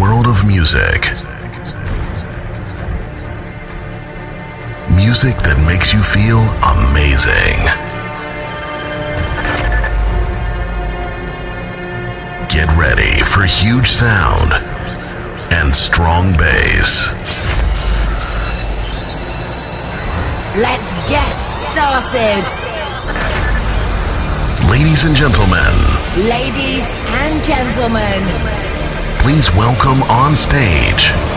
world of music. Music that makes you feel amazing. Get ready for huge sound and strong bass. Let's get started. Ladies and gentlemen, Ladies and gentlemen, please welcome on stage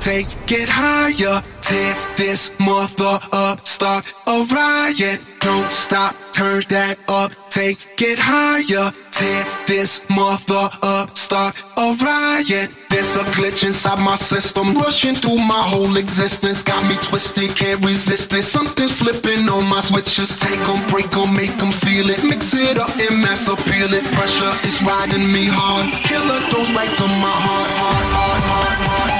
take it higher. Tear this mother up, start a riot. Don't stop, turn that up, take it higher. Tear this mother up, start a riot. There's a glitch inside my system, rushing through my whole existence. Got me twisted, can't resist it. Something's flipping on my switches. Take 'em, break 'em, make 'em feel it. Mix it up and mass appeal it. Pressure is riding me hard. Killer dose right to my heart, heart, heart, heart, heart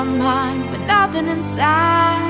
our minds, but nothing inside.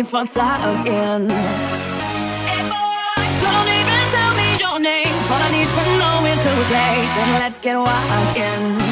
No need for talking. So don't even tell me your name. All I need to know is who's next, and let's get walking. best